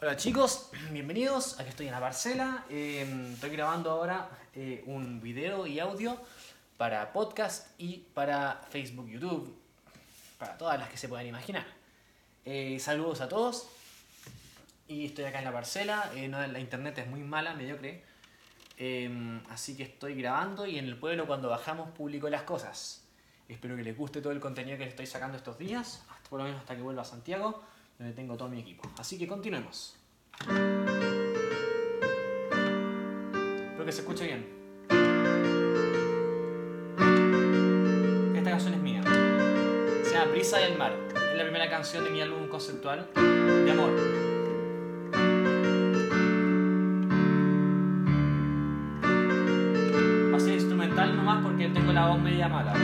Hola chicos, bienvenidos. Aquí estoy en la parcela. Eh, estoy grabando ahora eh, un video y audio para podcast y para Facebook, YouTube, para todas las que se puedan imaginar. Eh, saludos a todos. Y estoy acá en la parcela. eh, no, la internet es muy mala, mediocre. Eh, así que estoy grabando y en el pueblo cuando bajamos publico las cosas. Espero que les guste todo el contenido que les estoy sacando estos días, hasta, por lo menos hasta que vuelva a Santiago, donde tengo todo mi equipo. Así que continuemos. Espero que se escuche bien. Esta canción es mía. Se llama Brisa del Mar. Es la primera canción de mi álbum conceptual de amor. Va a ser instrumental nomás porque tengo la voz media mala.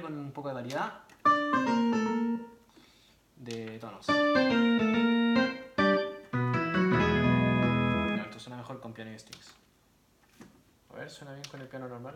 Con un poco de variedad de tonos. No, esto suena mejor con piano y strings. A ver, suena bien con el piano normal.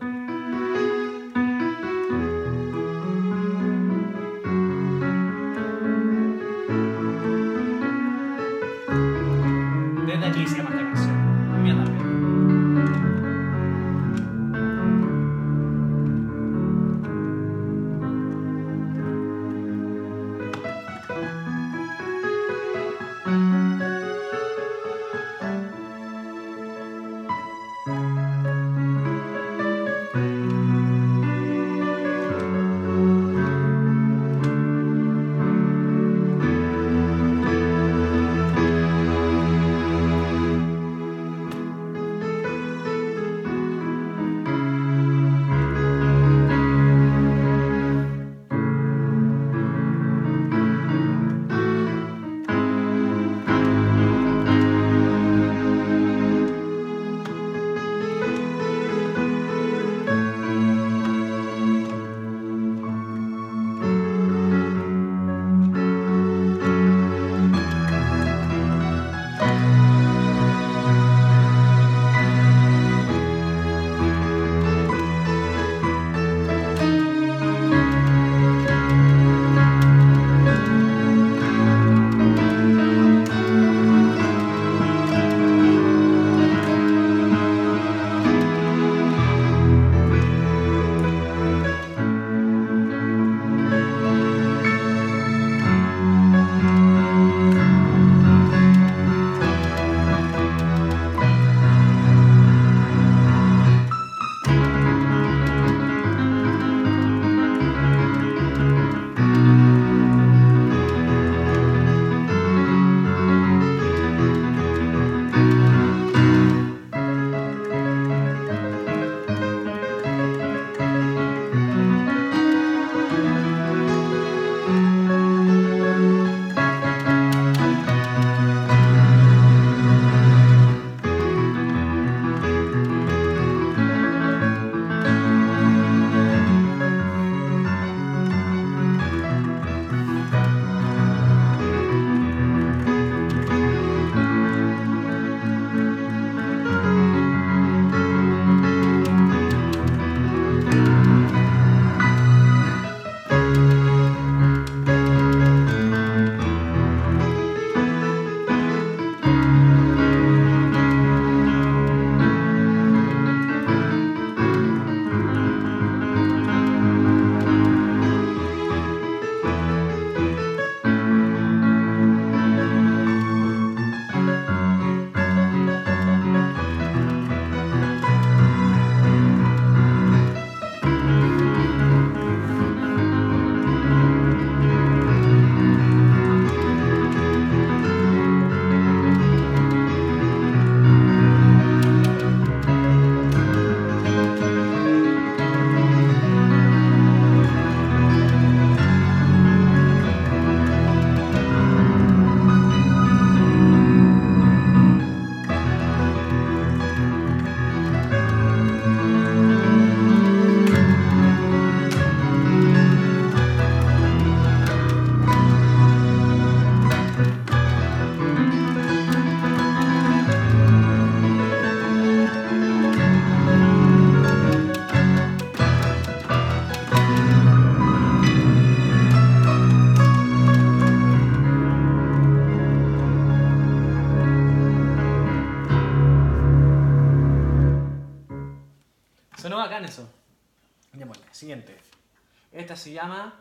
Se llama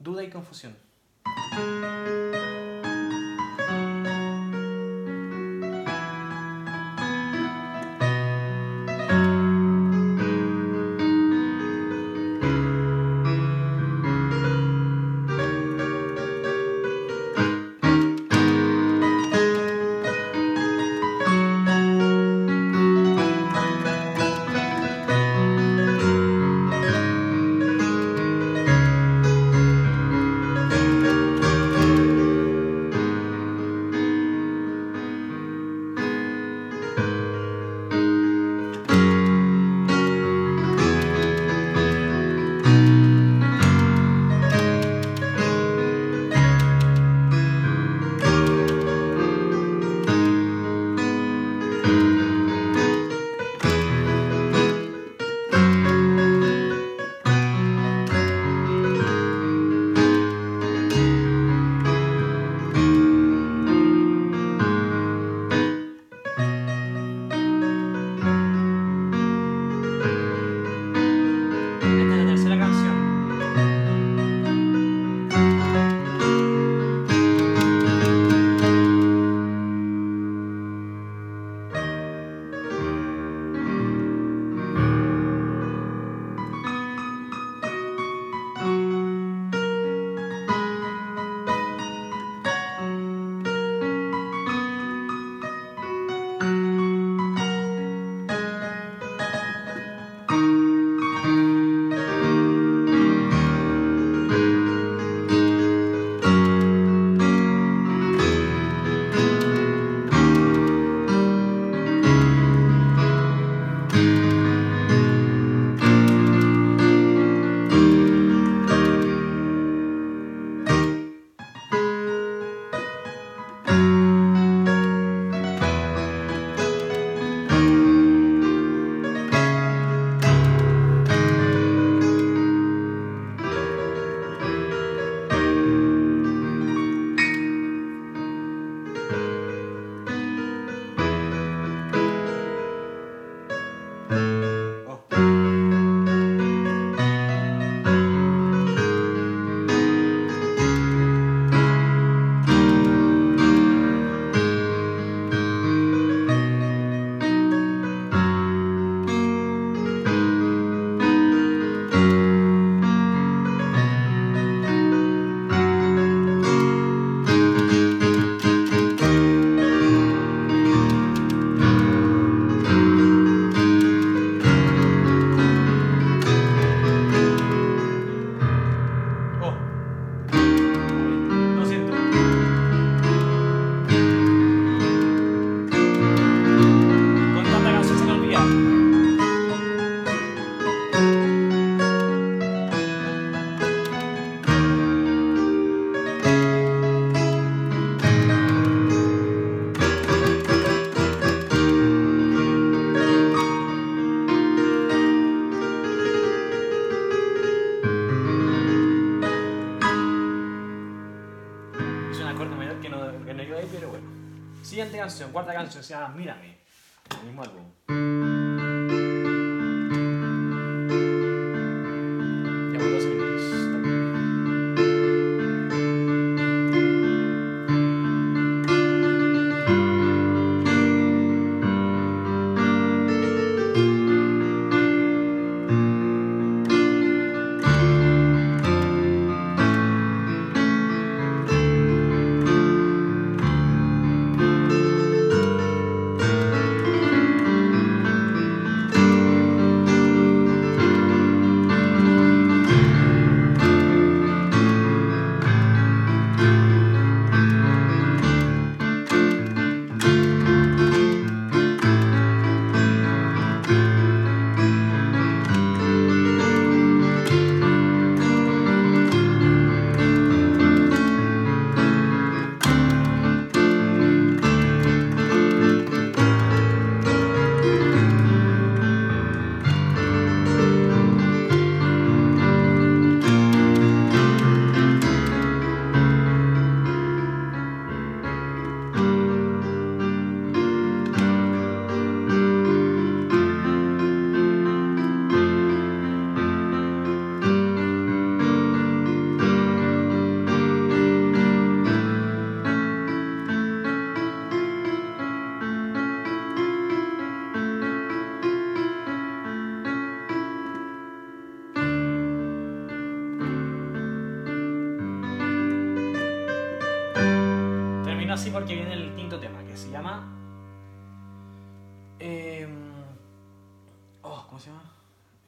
Duda y Confusión. Canción,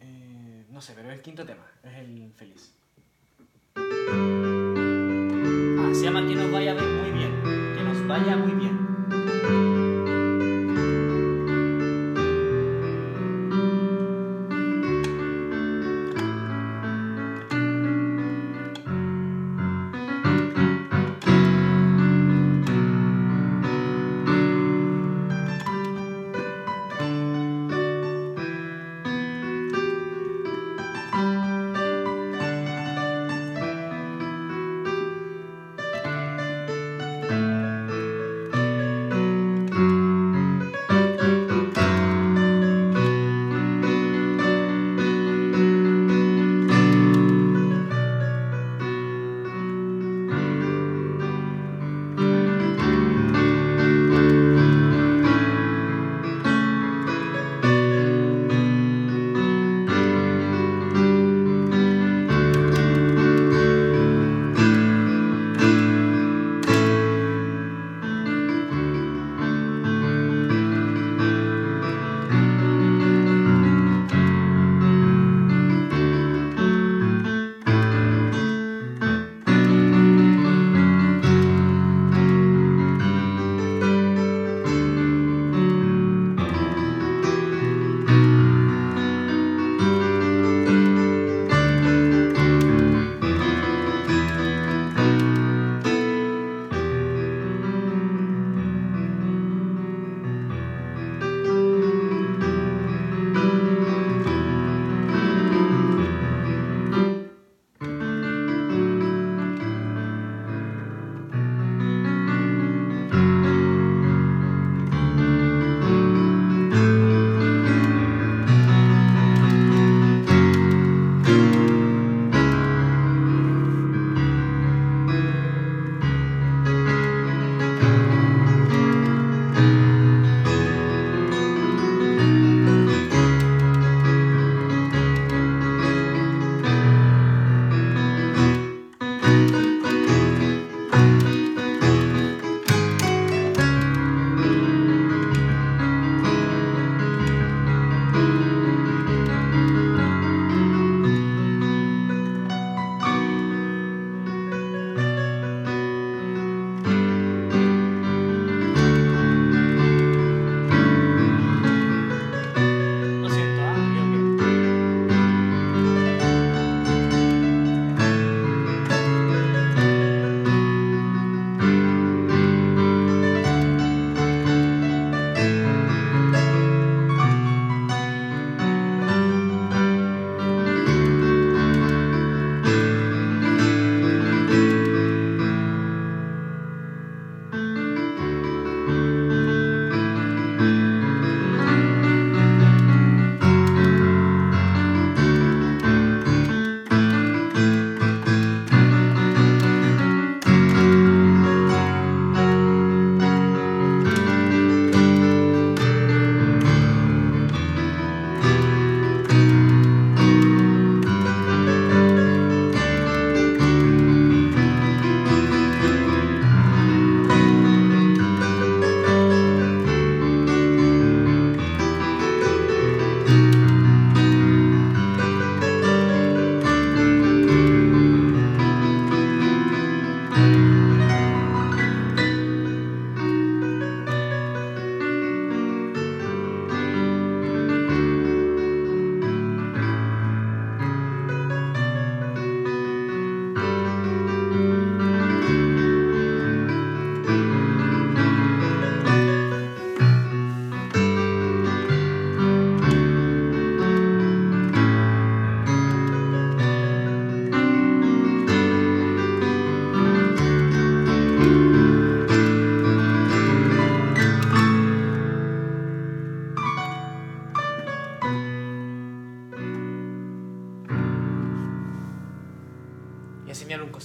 Eh, no sé, pero es el quinto tema, es el feliz. Ah, se llama Que nos vaya muy bien. Que nos vaya muy bien.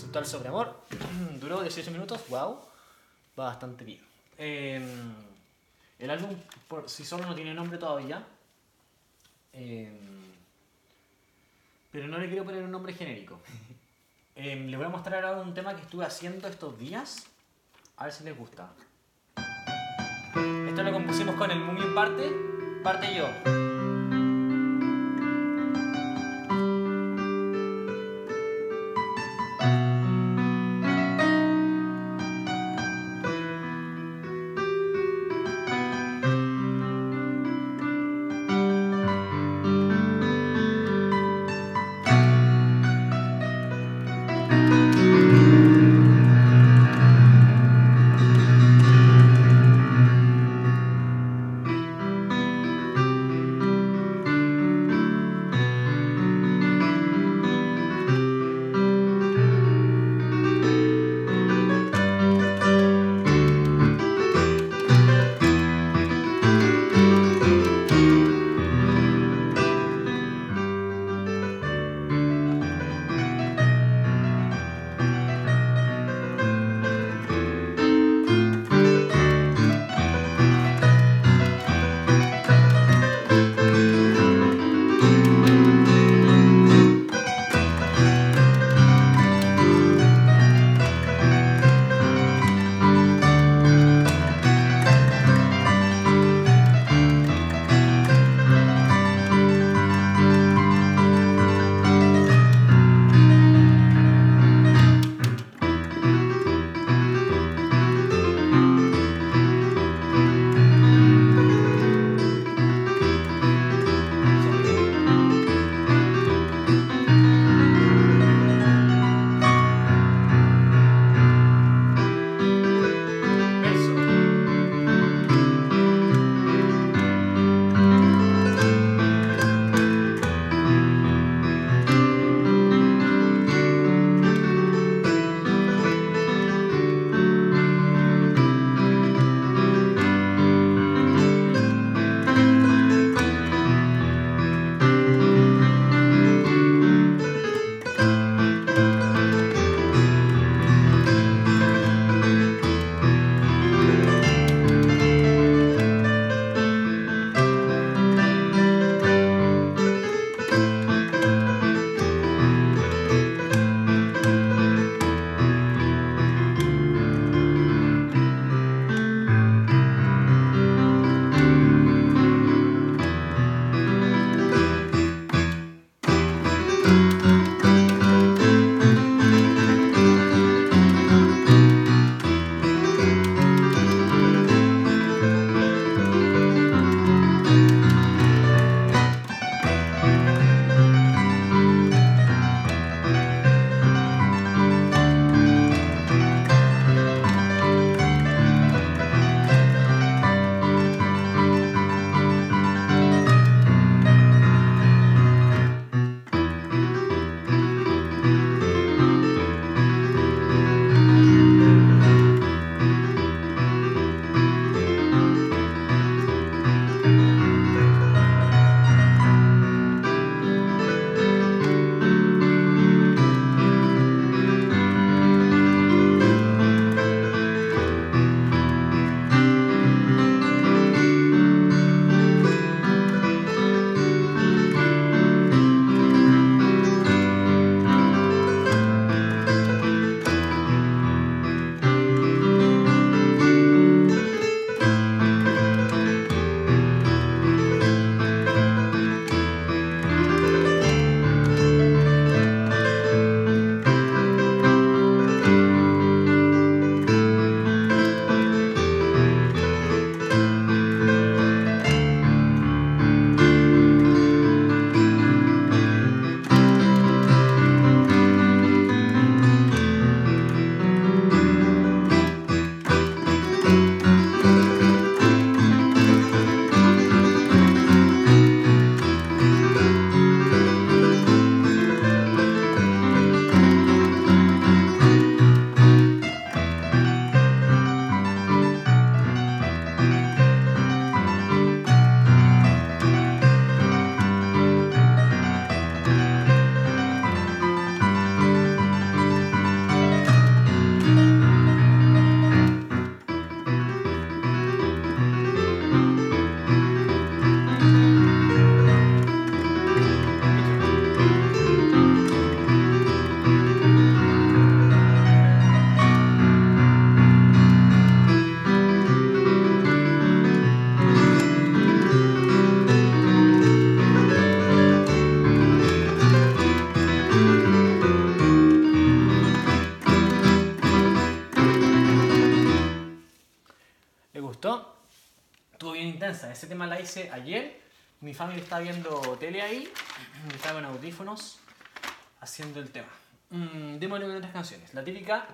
Conceptual sobre amor. Duró 18 minutos, wow. Va bastante bien. Eh, el álbum, por si solo no tiene nombre todavía. Eh, pero no le quiero poner un nombre genérico. Eh, le voy a mostrar ahora un tema que estuve haciendo estos días. A ver si les gusta. Esto lo compusimos con el Moomin Parte Parte yo. Ese tema la hice ayer. Mi familia está viendo tele ahí. Estaba en audífonos haciendo el tema. Mm, démosle con otras canciones. La típica,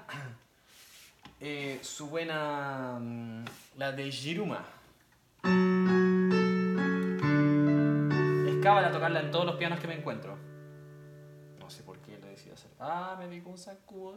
eh, su buena, mm, la de Jiruma. Escábala a tocarla en todos los pianos que me encuentro. No sé por qué lo decidí hacer. Ah, me dijo un sacudo.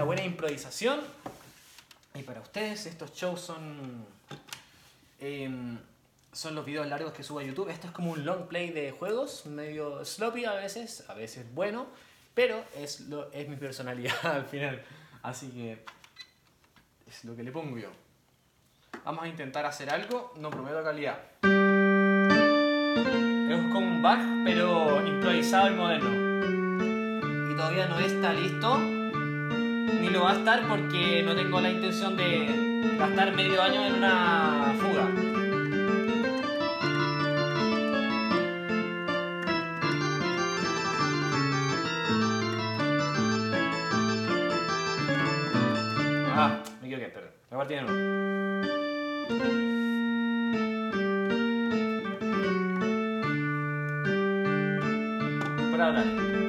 Una buena improvisación. Y para ustedes estos shows son... em, son los videos largos que subo a YouTube. Esto es como un long play de juegos, medio sloppy a veces, a veces bueno, pero es, es mi personalidad al final. Así que es lo que le pongo yo. Vamos a intentar hacer algo, no prometo calidad. Es como un bug, pero improvisado y moderno y todavía no está listo, ni lo va a estar porque no tengo la intención de gastar medio año en una fuga. Ah, me equivoqué, perdón. La partida de nuevo. Para hablar.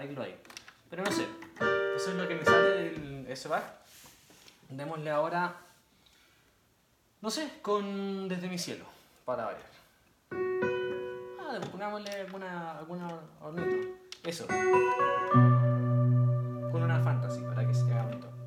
Arreglo ahí. Pero no sé. Eso es lo que me sale del S-Bar. Démosle ahora. No sé, con Desde mi cielo. Para variar. Ah, pongámosle alguna. alguna hornito. Eso. Con una fantasy para que se haga bonito.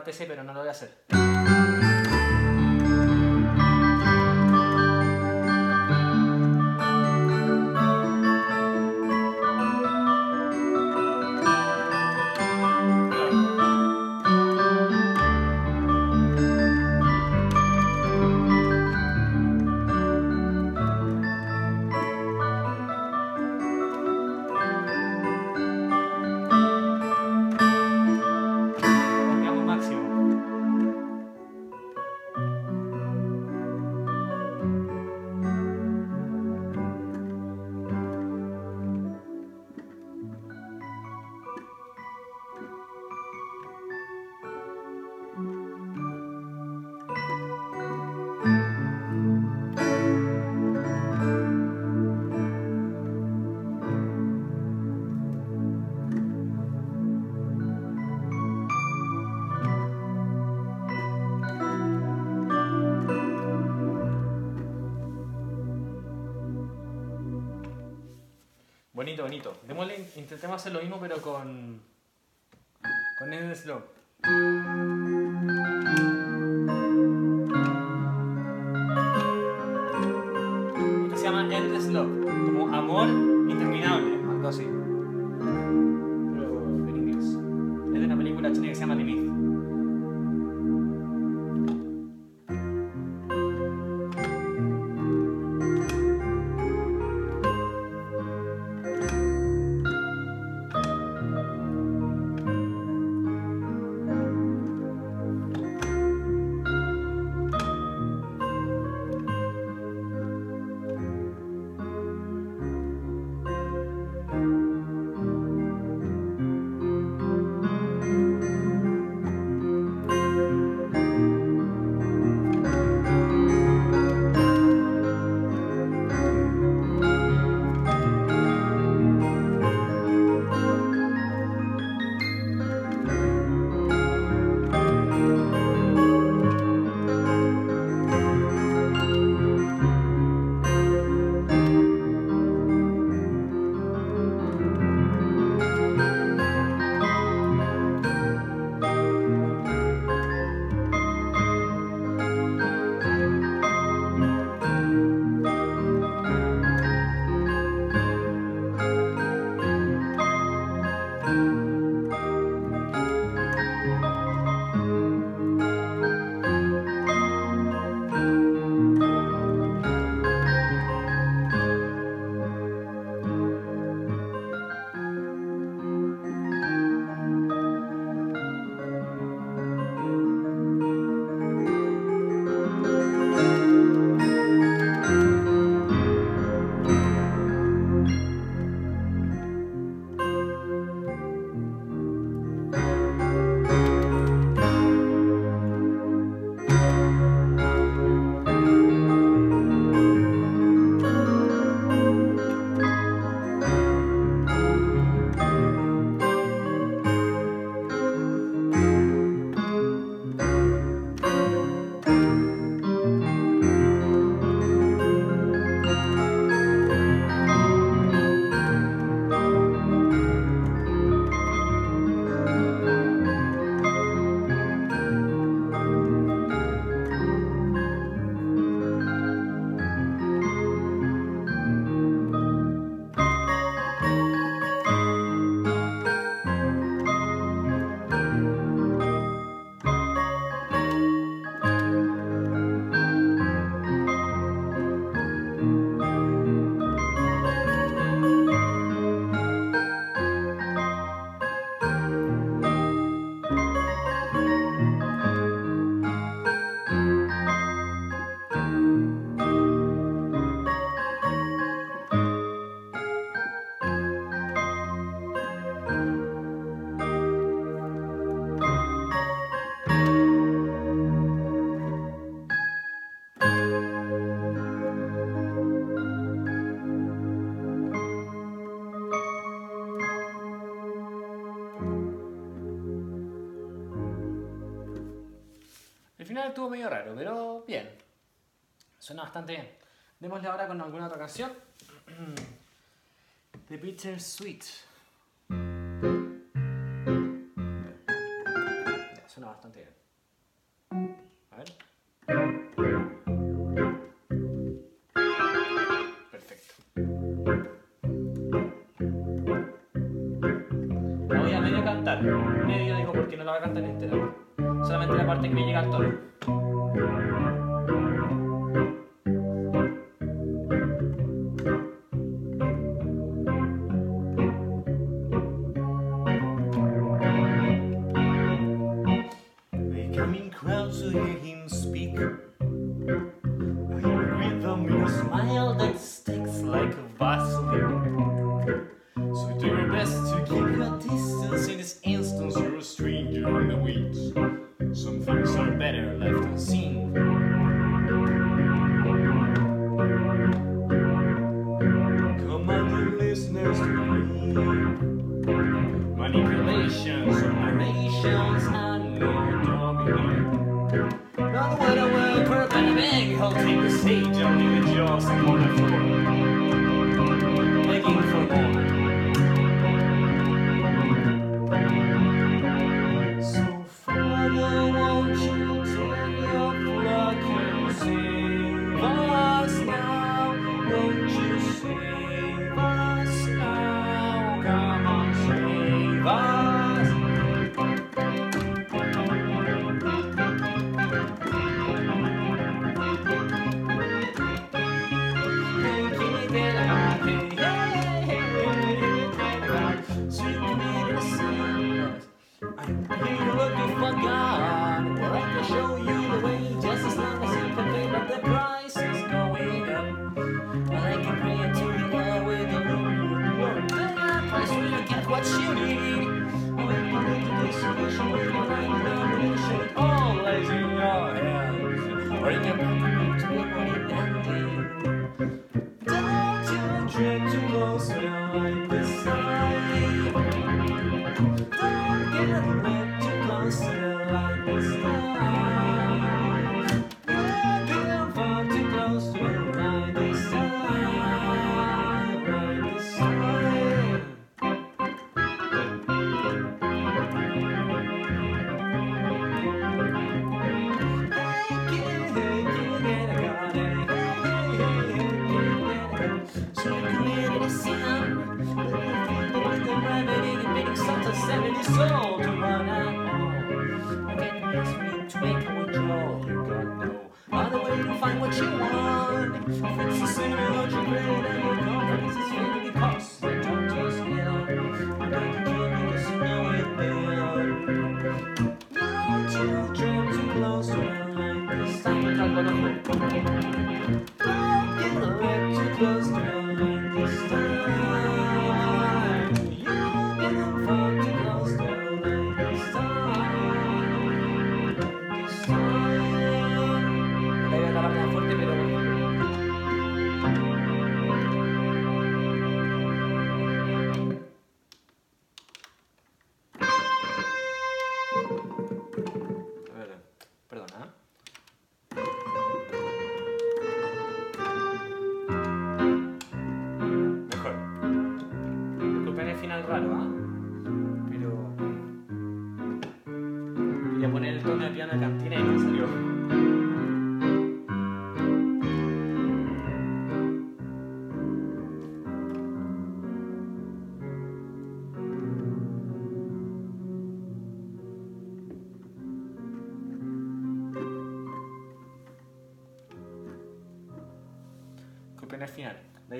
Parte pero no lo voy a hacer. Bonito, bonito. Intentemos hacer lo mismo, pero con. con Endless Love. Estuvo medio raro, pero bien. Suena bastante bien. Démosle ahora con alguna otra canción. The Bitter Sweet. Suena bastante bien. A ver. Perfecto. La voy a medio cantar. Medio digo porque no la voy a cantar entera. Solamente la parte que me llega al tono. Sing me what you feel.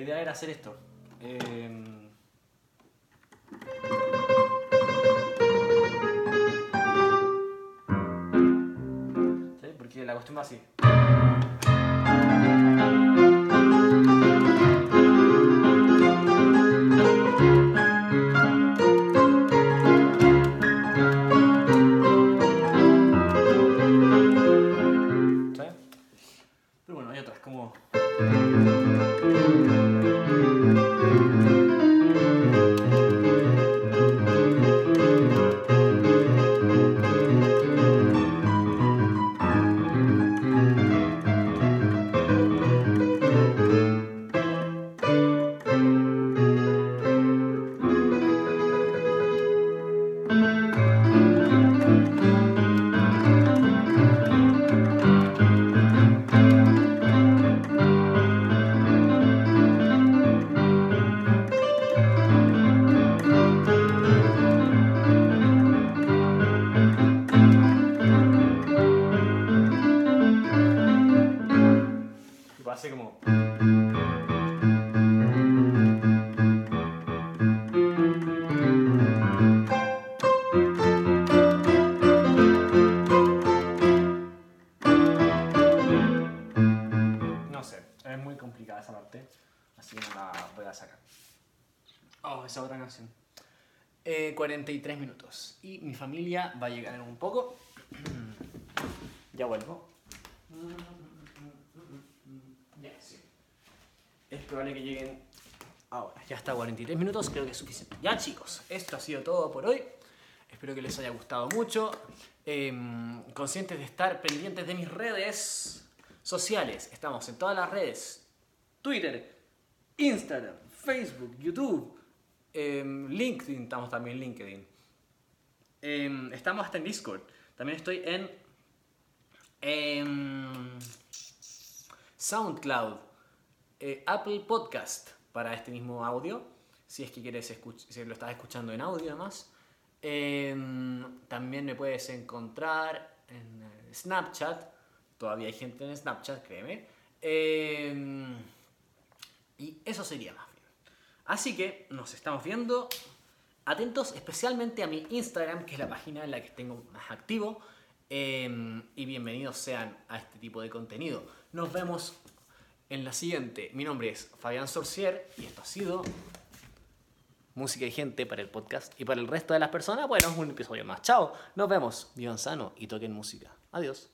Idea era hacer esto. ¿Sí? Porque la cuestión así. Voy a sacar. Oh, esa otra canción. Eh, 43 minutos. Y mi familia va a llegar en un poco. ya vuelvo. Ya, sí. Es probable que lleguen ahora. Ya está 43 minutos, creo que es suficiente. Ya chicos, esto ha sido todo por hoy. Espero que les haya gustado mucho. Em, conscientes de estar pendientes de mis redes sociales. Estamos en todas las redes. Twitter, Instagram, Facebook, YouTube, em, LinkedIn. Estamos también en LinkedIn. Em, estamos hasta en Discord. También estoy en em, SoundCloud, eh, Apple Podcast para este mismo audio, si es que quieres si lo estás escuchando en audio además. Em, también me puedes encontrar en eh, Snapchat, todavía hay gente en Snapchat, créeme. Y eso sería más bien. Así que nos estamos viendo. Atentos especialmente a mi Instagram, que es la página en la que tengo más activo. Em, y bienvenidos sean a este tipo de contenido. Nos vemos en la siguiente. Mi nombre es Fabián Sorcier y esto ha sido música y gente para el podcast. Y para el resto de las personas, bueno, es un episodio más. Chao, nos vemos. Vivan sano y toquen música. Adiós.